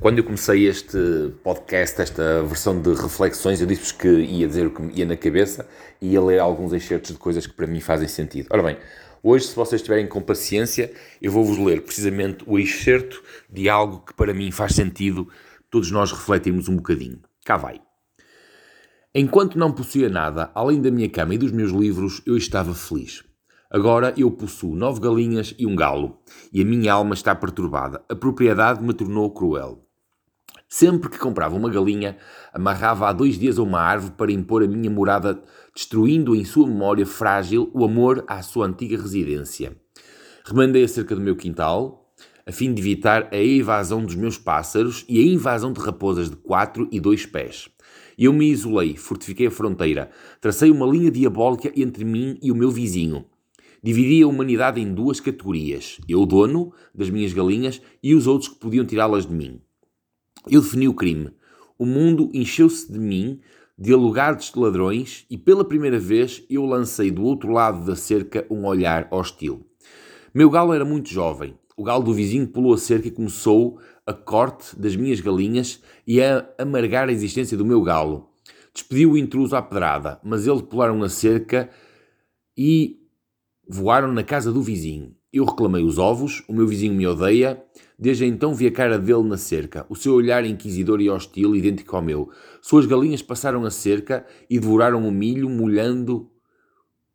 Quando eu comecei este podcast, esta versão de reflexões, eu disse-vos que ia dizer o que me ia na cabeça e ia ler alguns excertos de coisas que para mim fazem sentido. Ora bem, hoje, se vocês estiverem com paciência, eu vou-vos ler precisamente o excerto de algo que para mim faz sentido todos nós refletirmos um bocadinho. Cá vai. Enquanto não possuía nada, além da minha cama e dos meus livros, eu estava feliz. Agora eu possuo nove galinhas e um galo, e a minha alma está perturbada. A propriedade me tornou cruel. Sempre que comprava uma galinha, amarrava há dois dias a uma árvore para impor a minha morada, destruindo em sua memória frágil o amor à sua antiga residência. Remandei acerca do meu quintal, a fim de evitar a evasão dos meus pássaros e a invasão de raposas de quatro e dois pés. Eu me isolei, fortifiquei a fronteira, tracei uma linha diabólica entre mim e o meu vizinho. Dividi a humanidade em duas categorias: eu, dono das minhas galinhas, e os outros que podiam tirá-las de mim. Eu defini o crime. O mundo encheu-se de mim, de alugados de ladrões, e pela primeira vez eu lancei do outro lado da cerca um olhar hostil. Meu galo era muito jovem. O galo do vizinho pulou a cerca e começou a corte das minhas galinhas e a amargar a existência do meu galo. Despediu o intruso à pedrada, mas eles pularam a cerca e voaram na casa do vizinho. Eu reclamei os ovos, o meu vizinho me odeia, Desde então vi a cara dele na cerca, o seu olhar inquisidor e hostil, idêntico ao meu. Suas galinhas passaram a cerca e devoraram o milho, molhando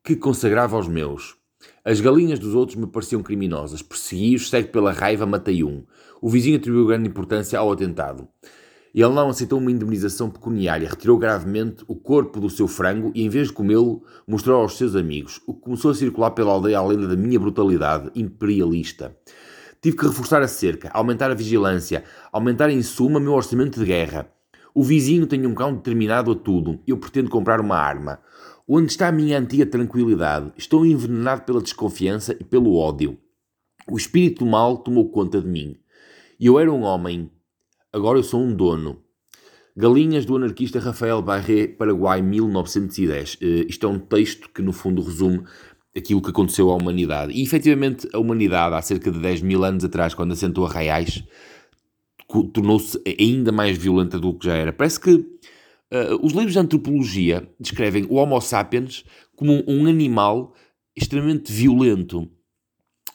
que consagrava aos meus. As galinhas dos outros me pareciam criminosas. Persegui-os, cego pela raiva, matei um. O vizinho atribuiu grande importância ao atentado. Ele não aceitou uma indemnização pecuniária, retirou gravemente o corpo do seu frango e, em vez de comê-lo, mostrou aos seus amigos, o que começou a circular pela aldeia a lenda da minha brutalidade imperialista. Tive que reforçar a cerca, aumentar a vigilância, aumentar em suma meu orçamento de guerra. O vizinho tem um cão determinado a tudo. Eu pretendo comprar uma arma. Onde está a minha antiga tranquilidade? Estou envenenado pela desconfiança e pelo ódio. O espírito do mal tomou conta de mim. Eu era um homem. Agora eu sou um dono. Galinhas do anarquista Rafael Barré, Paraguai, 1910. Uh, isto é um texto que, no fundo, resume aquilo que aconteceu à humanidade. E efetivamente a humanidade, há cerca de 10 mil anos atrás, quando assentou arraiais, tornou-se ainda mais violenta do que já era. Parece que uh, os livros de antropologia descrevem o Homo sapiens como um animal extremamente violento.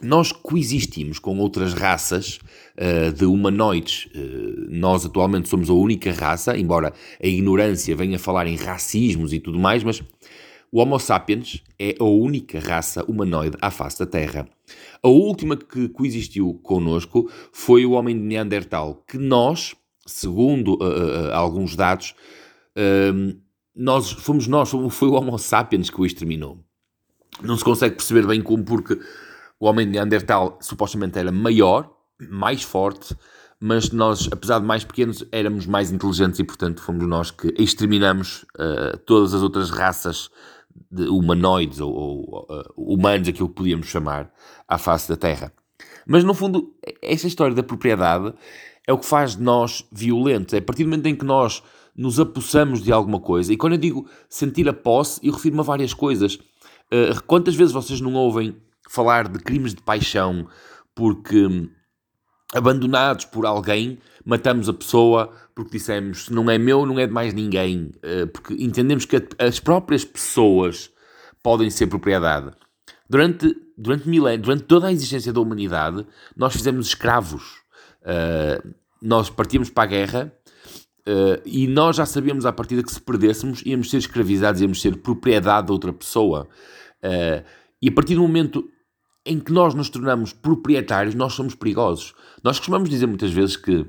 Nós coexistimos com outras raças uh, de humanoides. Uh, nós atualmente somos a única raça, embora a ignorância venha falar em racismos e tudo mais, mas o Homo sapiens é a única raça humanoide à face da Terra. A última que coexistiu connosco foi o homem de Neandertal, que nós, segundo uh, alguns dados, uh, nós fomos nós, foi o Homo sapiens que o exterminou. Não se consegue perceber bem como, porque o homem de Neandertal supostamente era maior, mais forte, mas nós, apesar de mais pequenos, éramos mais inteligentes e, portanto, fomos nós que exterminamos todas as outras raças de humanoides ou, ou uh, humanos, aquilo que podíamos chamar, à face da Terra. Mas no fundo, essa história da propriedade é o que faz de nós violentos. É a partir do momento em que nós nos apossamos de alguma coisa, e quando eu digo sentir a posse, eu refiro-me a várias coisas. Uh, quantas vezes vocês não ouvem falar de crimes de paixão porque hum, abandonados por alguém, matamos a pessoa porque dissemos se não é meu, não é de mais ninguém, eh, porque entendemos que as próprias pessoas podem ser propriedade. Durante, durante milénios, durante toda a existência da humanidade, nós fizemos escravos. Uh, nós partíamos para a guerra uh, e nós já sabíamos à partida que se perdêssemos íamos ser escravizados, íamos ser propriedade de outra pessoa. Uh, e a partir do momento em que nós nos tornamos proprietários, nós somos perigosos. Nós costumamos dizer muitas vezes que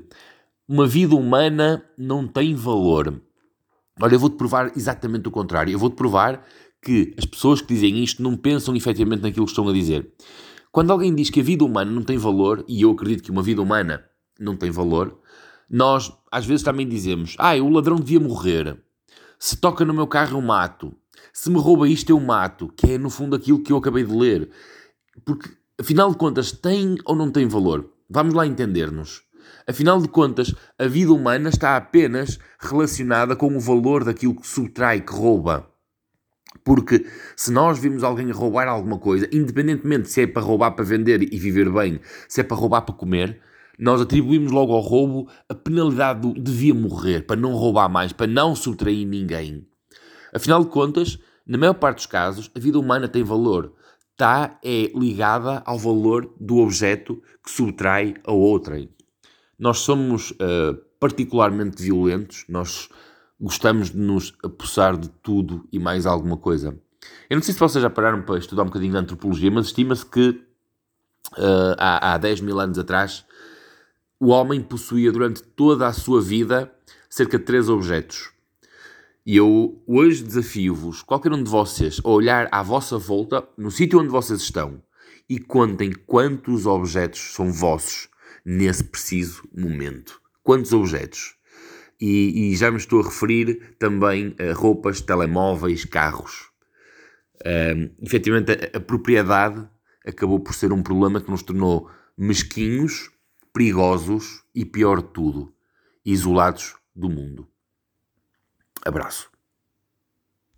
uma vida humana não tem valor. Olha, eu vou-te provar exatamente o contrário. Eu vou-te provar que as pessoas que dizem isto não pensam efetivamente naquilo que estão a dizer. Quando alguém diz que a vida humana não tem valor, e eu acredito que uma vida humana não tem valor, nós às vezes também dizemos: ah, o ladrão devia morrer. Se toca no meu carro, eu mato. Se me rouba isto, eu mato. Que é no fundo aquilo que eu acabei de ler. Porque, afinal de contas, tem ou não tem valor? Vamos lá entender-nos. Afinal de contas, a vida humana está apenas relacionada com o valor daquilo que subtrai, que rouba. Porque se nós vimos alguém roubar alguma coisa, independentemente se é para roubar para vender e viver bem, se é para roubar para comer, nós atribuímos logo ao roubo a penalidade do devia morrer, para não roubar mais, para não subtrair ninguém. Afinal de contas, na maior parte dos casos, a vida humana tem valor. Está é ligada ao valor do objeto que subtrai a outrem. Nós somos uh, particularmente violentos, nós gostamos de nos apossar de tudo e mais alguma coisa. Eu não sei se vocês já pararam para estudar um bocadinho de antropologia, mas estima-se que uh, há, há 10 mil anos atrás o homem possuía durante toda a sua vida cerca de três objetos. E eu hoje desafio-vos, qualquer um de vocês, a olhar à vossa volta, no sítio onde vocês estão, e contem quantos objetos são vossos nesse preciso momento. Quantos objetos? E, e já me estou a referir também a roupas, telemóveis, carros. Um, efetivamente, a, a propriedade acabou por ser um problema que nos tornou mesquinhos, perigosos e, pior de tudo, isolados do mundo. Abraço.